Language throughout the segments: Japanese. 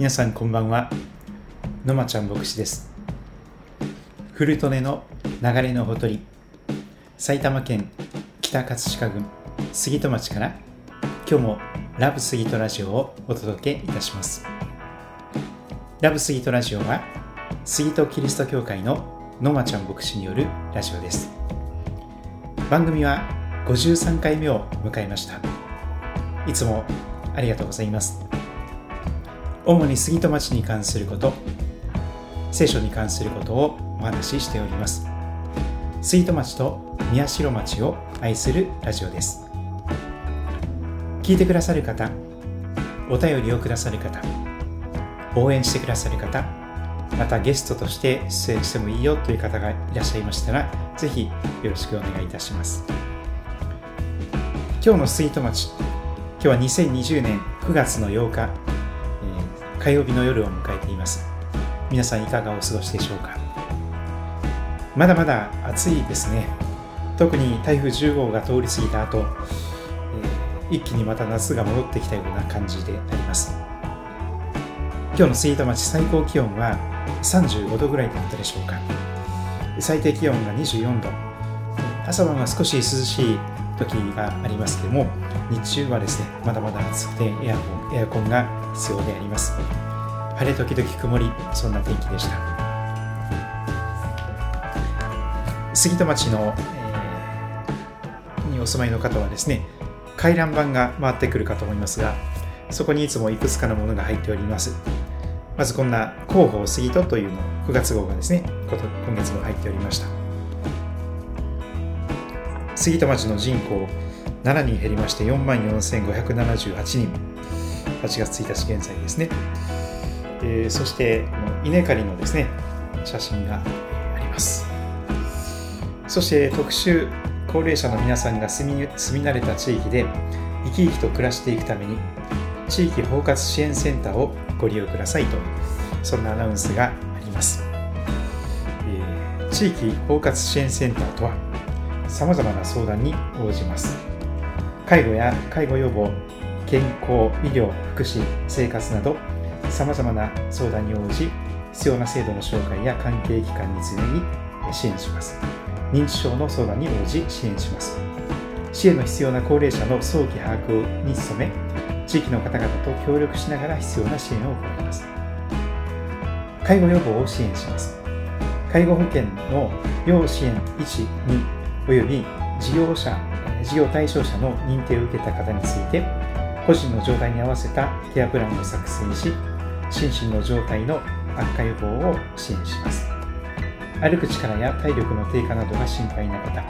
皆さんこんばんは。のまちゃん牧師です。古利根の流れのほとり。埼玉県北葛飾郡杉戸町から。今日もラブ杉戸ラジオをお届けいたします。ラブ杉戸ラジオは杉戸キリスト教会ののまちゃん牧師によるラジオです。番組は53回目を迎えました。いつもありがとうございます。主に杉戸町に関すること聖書に関することをお話ししております。杉戸町と宮代町を愛するラジオです。聞いてくださる方お便りをくださる方応援してくださる方またゲストとして出演してもいいよという方がいらっしゃいましたらぜひよろしくお願いいたします。今日の杉戸町今日は2020年9月の8日火曜日の夜を迎えています。皆さんいかがお過ごしでしょうか？まだまだ暑いですね。特に台風10号が通り過ぎた後、えー、一気にまた夏が戻ってきたような感じであります。今日の杉田町最高気温は35度ぐらいだったでしょうか。最低気温が24度。朝晩は少し涼しい時がありますけども日中はですねまだまだ暑くてエアコンエアコンが必要であります。晴れ時々曇りそんな天気でした。杉戸町の、えー、にお住まいの方はですね回覧板が回ってくるかと思いますがそこにいつもいくつかのものが入っております。まずこんな広報杉戸というの9月号がですね今月も入っておりました。杉戸町の人口7人減りまして4万4578人。8月1日現在ですね、えー、そして稲刈りのですね写真があります。そして特集高齢者の皆さんが住み住み慣れた地域で生き生きと暮らしていくために地域包括支援センターをご利用くださいとそんなアナウンスがあります、えー、地域包括支援センターとはさまざまな相談に応じます。介護や介護予防健康医療福祉生活などさまざまな相談に応じ必要な制度の紹介や関係機関に常に支援します。認知症の相談に応じ支援します。支援の必要な高齢者の早期把握に努め地域の方々と協力しながら必要な支援を行います。介護予防を支援します。介護保険の要支援1、2および事業者、事業対象者の認定を受けた方について、個人の状態に合わせたケアプランを作成し、心身の状態の悪化予防を支援します。歩く力や体力の低下などが心配な方、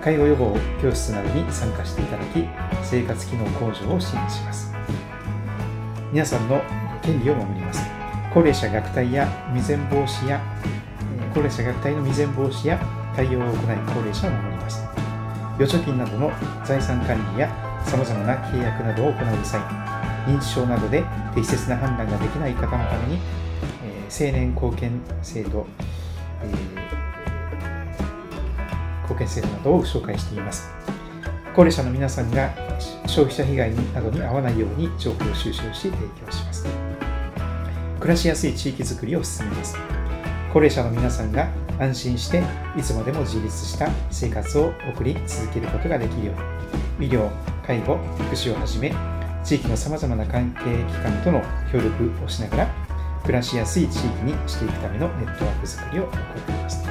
介護予防教室などに参加していただき、生活機能向上を支援します。皆さんの権利を守ります。高齢者虐待や未然防止や高齢者虐待の未然防止や対応を行い高齢者を守ります。預貯金などの財産管理や様々な契約などを行う際、認知症などで適切な判断ができない方のために、えー、青年貢献制度、えー、貢献制度などを紹介しています。高齢者の皆さんが消費者被害などに遭わないように情報を収集し提供します。暮らしやすい地域づくりを進めます。高齢者の皆さんが安心していつまでも自立した生活を送り続けることができるように。医療、介護、福祉をはじめ地域のさまざまな関係機関との協力をしながら暮らしやすい地域にしていくためのネットワークづくりを行っています。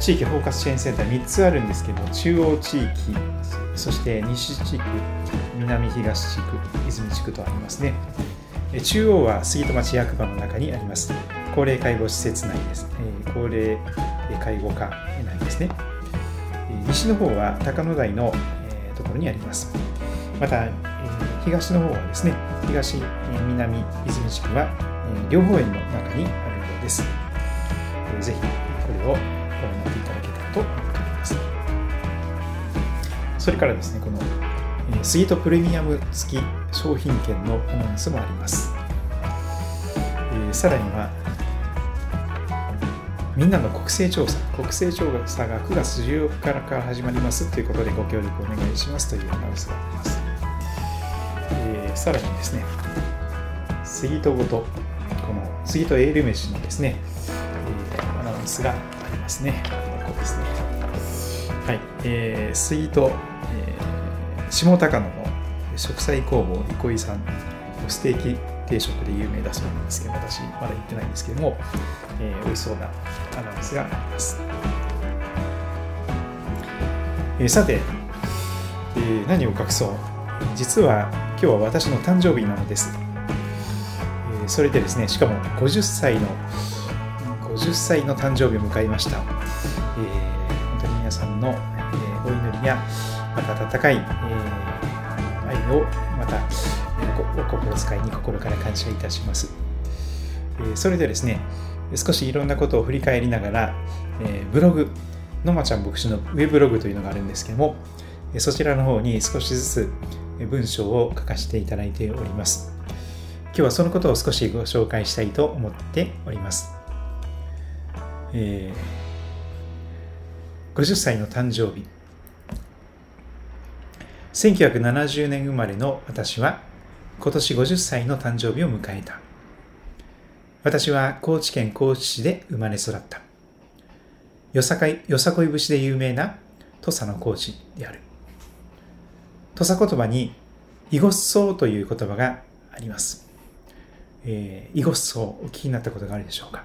地域包括支援センター3つあるんですけども中央地域そして西地区南東地区泉地区とありますね。中央は杉戸町役場の中にあります。高齢介護施設内です、え高齢介護課内ですね、え西の方は高野台の、えところにあります。また、え東の方はですね東、南泉地区は、え両方園の中にあるようです、えぜひこれをご覧になっていただけたらと思っております。それからですねこのスイートプレミアム付き商品券のアナウンスもあります、え、さらにはみんなの国勢調査国勢調査が9月14日から始まりますということでご協力お願いしますというアナウンスがあります、えー、さらにですね、杉戸ごと、この杉戸エール飯のですね、えー、アナウンスがありますね。ここですね。はい、えー、杉戸、えー、下高野の食材工房憩いさんステーキ定食で有名だそうなんですけど、私まだ行ってないんですけども、えー、美味しそうなアナウンスがあります。えー、さて、えー、何を隠そう実は今日は私の誕生日なのです。えー、それでですね、しかも50歳の50歳の誕生日を迎えました。えー、本当に皆さんの、えー、お祈りやまた温かい、えー、愛をお心遣いに心から感謝いたします。え、それでですね、少しいろんなことを振り返りながら、え、ブログ、のまちゃん牧師のウェブログというのがあるんですけども、そちらの方に少しずつ文章を書かせていただいております。今日はそのことを少しご紹介したいと思っております。えー、50歳の誕生日。1970年生まれの私は今年50歳の誕生日を迎えた。私は高知県高知市で生まれ育った。よさかい、よさこい節で有名な土佐の高知である。土佐言葉に、イゴッソーという言葉があります。えー、イゴッソーお聞きになったことがあるでしょうか。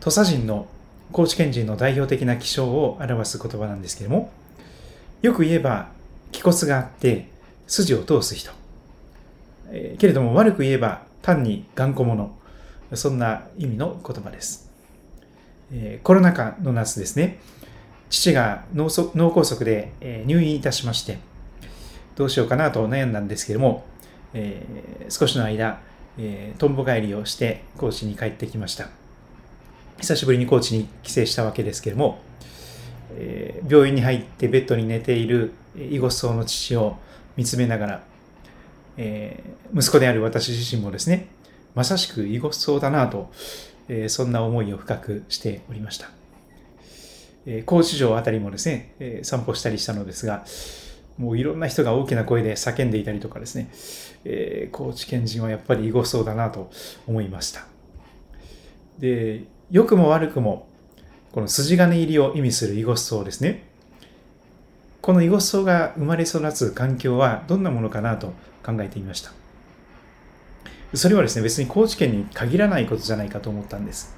土佐人の高知県人の代表的な気象を表す言葉なんですけれども、よく言えば、気骨があって筋を通す人。えー、けれども悪く言えば単に頑固者。そんな意味の言葉です。えー、コロナ禍の夏ですね。父が脳梗塞で、え、入院いたしまして、どうしようかなと悩んだんですけれども、えー、少しの間、えー、とんぼ帰りをして高知に帰ってきました。久しぶりに高知に帰省したわけですけれども、えー、病院に入ってベッドに寝ている囲碁層の父を見つめながら、えー、息子である私自身もですね、まさしく囲碁層だなと、えー、そんな思いを深くしておりました。えー、高知城あたりもですね、え、散歩したりしたのですが、もういろんな人が大きな声で叫んでいたりとかですね、え、高知県人はやっぱり囲碁層だなと思いました。で、良くも悪くも、この筋金入りを意味する囲碁層ですね。この囲碁層が生まれ育つ環境はどんなものかなと考えてみました。それはですね、別に高知県に限らないことじゃないかと思ったんです。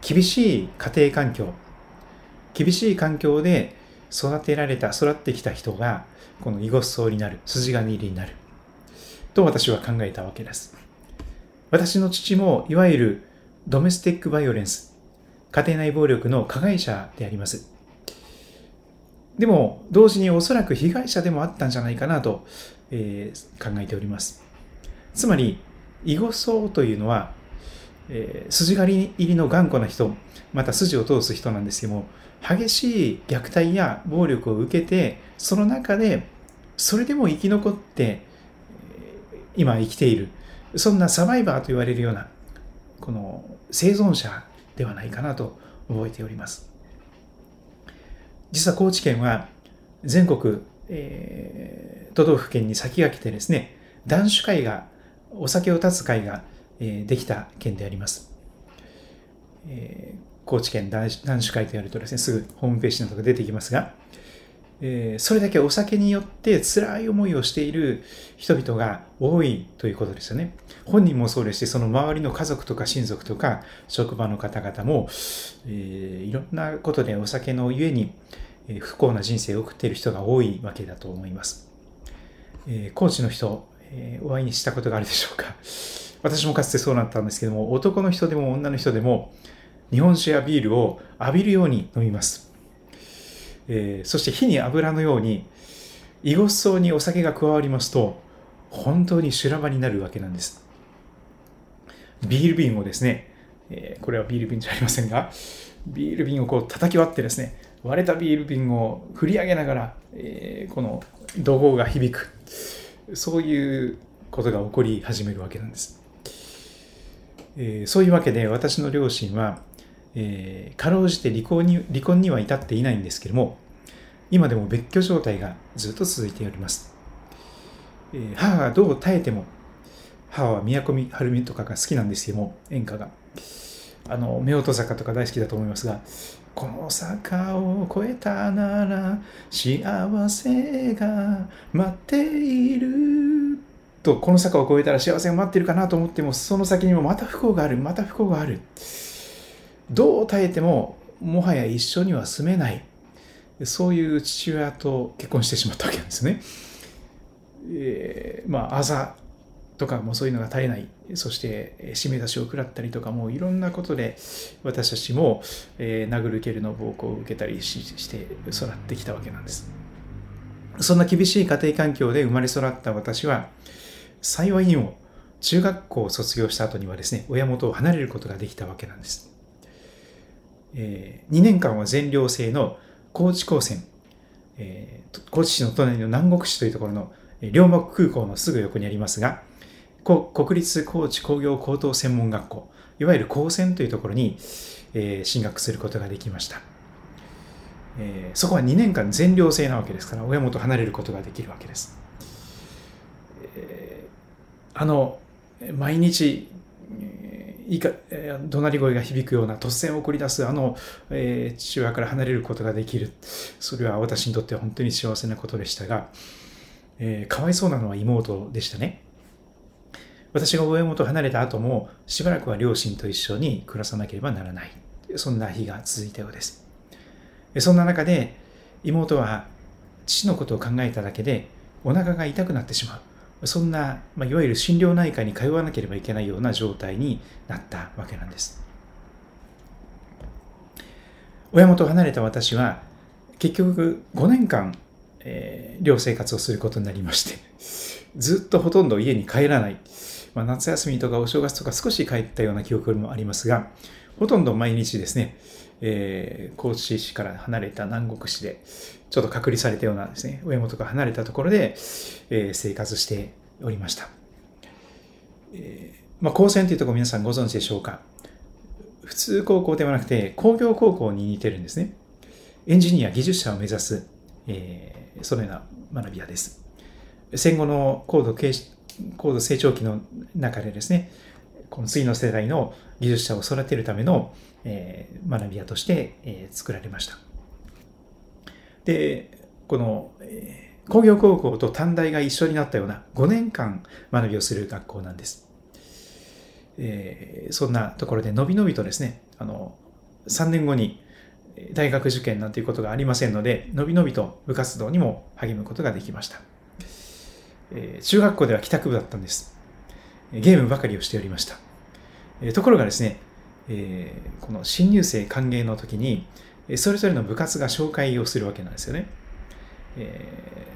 厳しい家庭環境、厳しい環境で育てられた、育ってきた人が、この囲碁層になる、筋金入りになる。と私は考えたわけです。私の父も、いわゆるドメスティックバイオレンス、家庭内暴力の加害者であります。でも、同時におそらく被害者でもあったんじゃないかなと、えー、考えております。つまり、囲碁層というのは、えー、筋金入りの頑固な人、また筋を通す人なんですけども、激しい虐待や暴力を受けて、その中で、それでも生き残って、今生きている、そんなサバイバーと言われるような、この生存者ではないかなと覚えております。実は高知県は全国、えー、都道府県に先駆けてですね、男子会が、お酒を断つ会が、え、できた県であります。え、高知県男子会とやるとですね、すぐホームページなどが出てきますが、え、それだけお酒によって辛い思いをしている人々が多いということですよね。本人もそうですし、その周りの家族とか親族とか職場の方々も、え、いろんなことでお酒のゆえに不幸な人生を送っている人が多いわけだと思います。えー、高知の人、えー、お会いにしたことがあるでしょうか。私もかつてそうなったんですけども、男の人でも女の人でも、日本酒やビールを浴びるように飲みます。えー、そして火に油のように、囲碁層にお酒が加わりますと、本当に修羅場になるわけなんです。ビール瓶をですね、えー、これはビール瓶じゃありませんが、ビール瓶をこう叩き割ってですね、割れたビール瓶を振り上げながら、えー、この怒号が響く。そういうことが起こり始めるわけなんです。えー、そういうわけで私の両親はえー、かろうじて離婚に離婚には至っていないんですけども、今でも別居状態がずっと続いております。えー、母がどう耐えても、母は宮古春美とかが好きなんですよ、も演歌が。あの、夫婦坂とか大好きだと思いますが、この坂を越えたなら幸せが待っているとこの坂を越えたら幸せが待ってるかなと思ってもその先にもまた不幸があるまた不幸があるどう耐えてももはや一緒には住めないそういう父親と結婚してしまったわけなんですね。えー、まあ、あざとかもそういうのが絶えない。そして、締め出しを食らったりとかもいろんなことで私たちも、えー、殴る蹴るの暴行を受けたりして育ってきたわけなんです。そんな厳しい家庭環境で生まれ育った私は、幸いにも中学校を卒業した後にはですね、親元を離れることができたわけなんです。えー、2年間は全寮制の高知高専、えー、高知市の隣の南国市というところの両木空港のすぐ横にありますが、国立高知工業高等専門学校、いわゆる高専というところに、えー、進学することができました。えー、そこは2年間全寮制なわけですから、親元離れることができるわけです。えー、あの、毎日いか、怒鳴り声が響くような突然送り出すあの、えー、父親から離れることができる。それは私にとっては本当に幸せなことでしたが、えー、かわいそうなのは妹でしたね。私が親元を離れた後もしばらくは両親と一緒に暮らさなければならない。そんな日が続いたようです。そんな中で妹は父のことを考えただけでお腹が痛くなってしまう。そんな、まあ、いわゆる心療内科に通わなければいけないような状態になったわけなんです。親元を離れた私は結局5年間、えー、寮生活をすることになりましてずっとほとんど家に帰らない、まあ、夏休みとかお正月とか少し帰ったような記憶もありますがほとんど毎日ですね、えー、高知市から離れた南国市でちょっと隔離されたようなですね、親元が離れたところで、えー、生活しておりました。えー、まあ、高専というところ皆さんご存知でしょうか普通高校ではなくて工業高校に似てるんですね。エンジニア、技術者を目指す、えー、そのような学び屋です。戦後の高度高度成長期の中でですね、この次の世代の技術者を育てるための、えー、学び屋として、えー、作られました。で、この、えー、工業高校と短大が一緒になったような5年間学びをする学校なんです。えー、そんなところでのびのびとですね、あの、3年後に大学受験なんていうことがありませんので、のびのびと部活動にも励むことができました。え、中学校では帰宅部だったんです。ゲームばかりをしておりました。え、ところがですね、え、この新入生歓迎の時に、それぞれの部活が紹介をするわけなんですよね。え、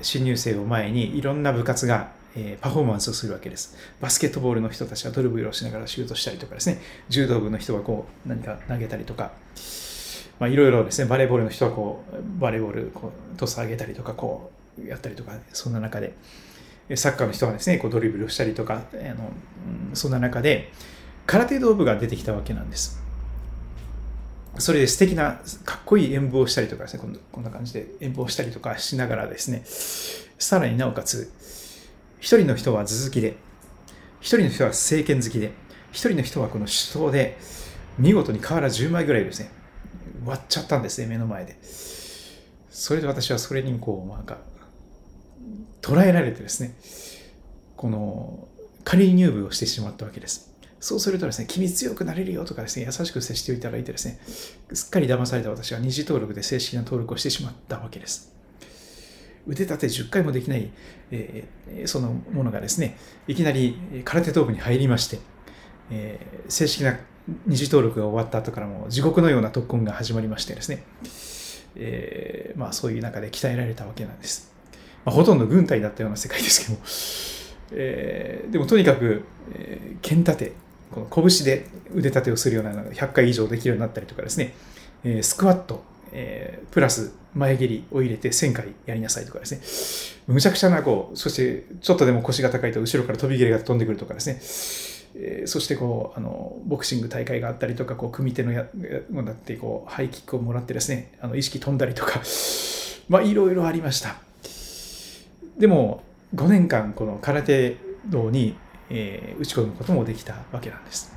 新入生を前にいろんな部活が、え、パフォーマンスをするわけです。バスケットボールの人たちはドルブルをしながらシュートしたりとかですね、柔道部の人はこう何か投げたりとか、まあ、いろいろですね、バレーボールの人はこう、バレーボールこうトス上げたりとか、こうやったりとか、そんな中で、サッカーの人はですね、こうドリブルをしたりとか、あのそんな中で、空手道部が出てきたわけなんです。それで素敵な、かっこいい演舞をしたりとかですね、こんな感じで演舞をしたりとかしながらですね、さらになおかつ、一人の人は頭突きで、一人の人は政権好きで、一人の人はこの手刀で、見事に瓦10枚ぐらいですね、割っちゃったんですね、目の前で。それで私はそれにこう、なんか、捉えられてですね、この、仮入部をしてしまったわけです。そうするとですね、君強くなれるよとかですね、優しく接していただいてですね、すっかり騙された私は二次登録で正式な登録をしてしまったわけです。腕立て10回もできない、えー、そのものがですね、いきなり空手道部に入りまして、えー、正式な二次登録が終わった後からも地獄のような特訓が始まりましてですね、えー、まあそういう中で鍛えられたわけなんです。まあ、ほとんど軍隊だったような世界ですけど。も、えー、でもとにかく、えー、剣立て、この拳で腕立てをするような100回以上できるようになったりとかですね、えスクワット、えプラス前蹴りを入れて1000回やりなさいとかですね、むちゃくちゃなこう、そしてちょっとでも腰が高いと後ろから飛び蹴りが飛んでくるとかですね、えそしてこう、あの、ボクシング大会があったりとか、こう、組手のや、もだって、こう、ハイキックをもらってですね、あの、意識飛んだりとか、まあ、いろいろありました。でも、5年間この空手道に、えー、打ち込むこともできたわけなんです。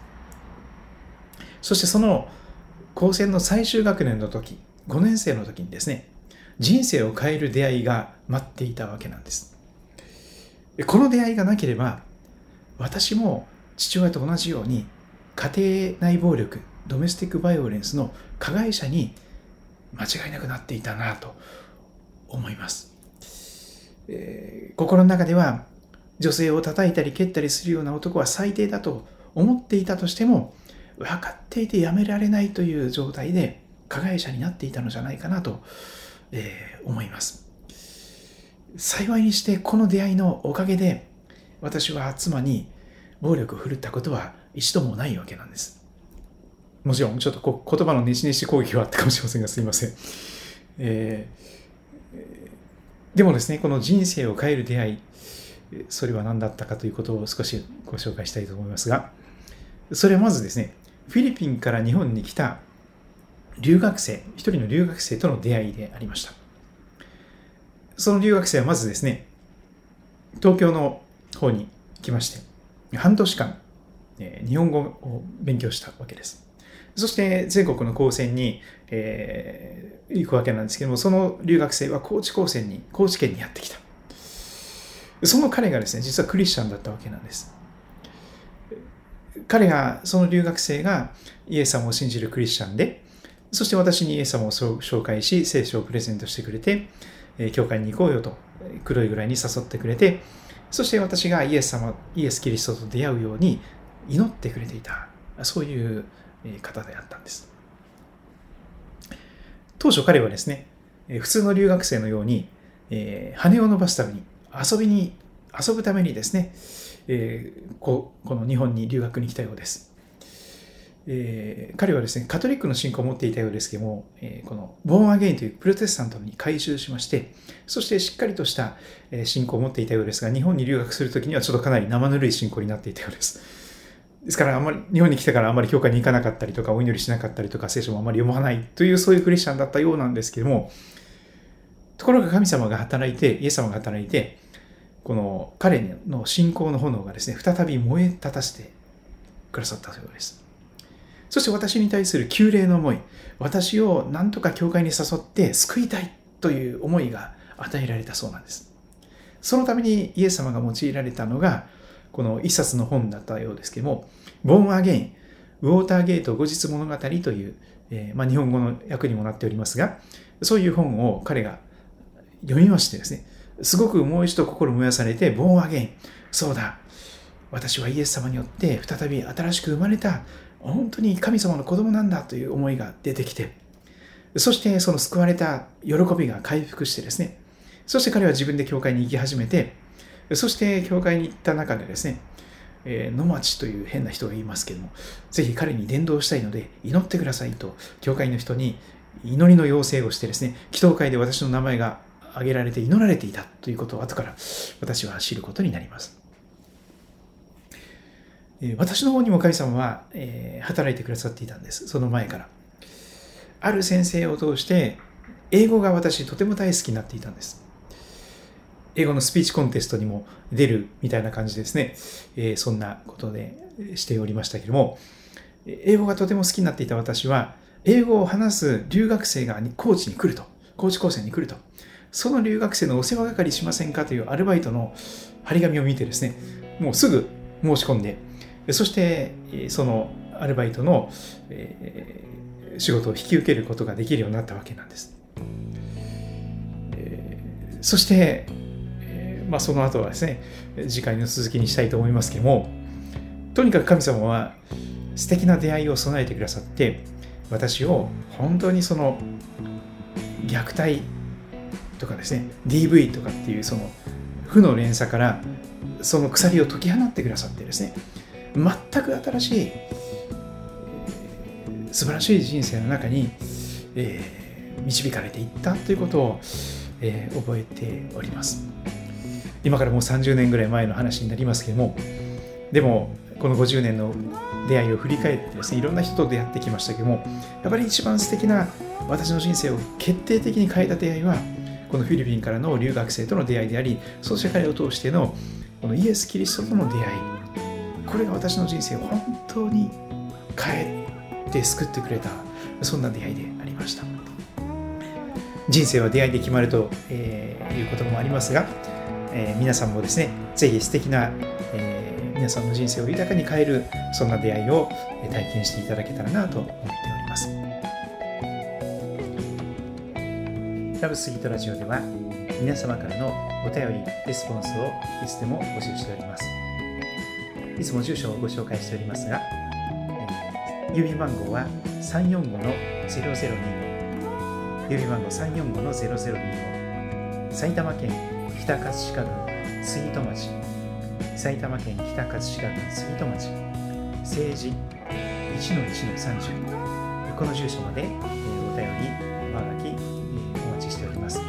そしてその高専の最終学年の時、5年生の時にですね、人生を変える出会いが待っていたわけなんです。この出会いがなければ、私も父親と同じように家庭内暴力、ドメスティックバイオレンスの加害者に間違いなくなっていたなと思います。えー、心の中では女性を叩いたり蹴ったりするような男は最低だと思っていたとしても分かっていてやめられないという状態で加害者になっていたのじゃないかなと、えー、思います。幸いにしてこの出会いのおかげで私は妻に暴力を振るったことは一度もないわけなんです。もちろんちょっとこ言葉のねしねし攻撃はあったかもしれませんがすいません。えー、でもですね、この人生を変える出会い、それは何だったかということを少しご紹介したいと思いますが、それはまずですね、フィリピンから日本に来た留学生、一人の留学生との出会いでありました。その留学生はまずですね、東京の方に来まして、半年間、日本語を勉強したわけです。そして全国の高専に、えー、行くわけなんですけども、その留学生は高知高専に、高知県にやってきた。その彼がですね、実はクリスチャンだったわけなんです。彼が、その留学生がイエス様を信じるクリスチャンで、そして私にイエス様を紹介し、聖書をプレゼントしてくれて、教会に行こうよと、黒いぐらいに誘ってくれて、そして私がイエス様、イエス・キリストと出会うように祈ってくれていた。そういう方であったんです。当初彼はですね、普通の留学生のように、えー、羽を伸ばすために、遊びに、遊ぶためにですね、えー、ここの日本に留学に来たようです。えー、彼はですね、カトリックの信仰を持っていたようですけども、えー、このボーンアゲインというプロテスタントに改宗しまして、そしてしっかりとした信仰を持っていたようですが、日本に留学するときにはちょっとかなり生ぬるい信仰になっていたようです。ですから、あんまり、日本に来てからあんまり教会に行かなかったりとか、お祈りしなかったりとか、聖書もあんまり読まないという、そういうクリスチャンだったようなんですけども、ところが神様が働いて、イエス様が働いて、この彼の信仰の炎がですね、再び燃え立たせてくださったそうことです。そして私に対する旧礼の思い、私を何とか教会に誘って救いたいという思いが与えられたそうなんです。そのためにイエス様が用いられたのが、この一冊の本だったようですけども、ボーンアゲイン、ウォーターゲート後日物語という、えー、まあ、日本語の訳にもなっておりますが、そういう本を彼が読みましてですね、すごくもう一度心燃やされて、ボーンアゲイン、そうだ、私はイエス様によって再び新しく生まれた、本当に神様の子供なんだという思いが出てきて、そしてその救われた喜びが回復してですね、そして彼は自分で教会に行き始めて、そして教会に行った中でですね、えー、野町という変な人がいますけども、ぜひ彼に伝道したいので祈ってくださいと、教会の人に祈りの要請をしてですね、祈祷会で私の名前が挙げられて祈られていたということを後から私は知ることになります。私の方にも神様は、えー、働いてくださっていたんです。その前から。ある先生を通して、英語が私とても大好きになっていたんです。英語のスピーチコンテストにも出るみたいな感じですね。えー、そんなことでしておりましたけども、英語がとても好きになっていた私は、英語を話す留学生が高知に来ると、高知高専に来ると、その留学生のお世話係しませんかというアルバイトの張り紙を見てですね、もうすぐ申し込んで、そしてそのアルバイトの仕事を引き受けることができるようになったわけなんです。そしてまあ、その後はですね、次回の続きにしたいと思いますけども、とにかく神様は素敵な出会いを備えてくださって、私を本当にその虐待とかですね、DV とかっていうその負の連鎖からその鎖を解き放ってくださってですね、全く新しい、素晴らしい人生の中に、えー、導かれていったということを、えー、覚えております。今からもう30年ぐらい前の話になりますけどもでもこの50年の出会いを振り返ってですねいろんな人と出会ってきましたけどもやっぱり一番素敵な私の人生を決定的に変えた出会いはこのフィリピンからの留学生との出会いでありそして彼を通してのこのイエス・キリストとの出会い。これが私の人生を本当に変えて救ってくれたそんな出会いでありました。人生は出会いで決まると、えー、いうこともありますが、えー、皆さんもですねぜひ素敵な、えー、皆さんの人生を豊かに変えるそんな出会いを体験していただけたらなと思っております。ラブスイートラジオでは皆様からのお便り、レスポンスをいつでも募集しております。いつも住所をご紹介しておりますが、郵便番号は345-0025郵便番号345-0025埼玉県北葛飾郡杉戸町埼玉県北葛飾郡杉戸町政治1-1-30この住所まで、えお便り、おはがき、えお待ちしております。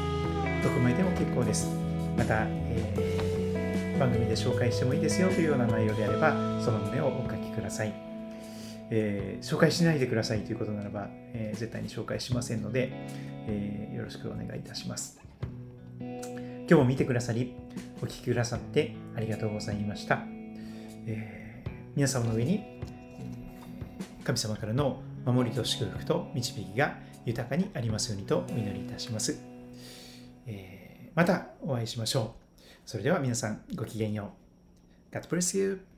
匿名でも結構です。また、えー、番組で紹介してもいいですよというような内容であれば、その旨をお書きください。えー、紹介しないでくださいということならば、えー、絶対に紹介しませんので、えー、よろしくお願いいたします。今日も見てくださり、お聴きくださってありがとうございました。え皆様の上に神様からの守りと祝福と導きが豊かにありますようにとお祈りいたします。えまたお会いしましょう。それでは皆さんごきげんよう。God bless you.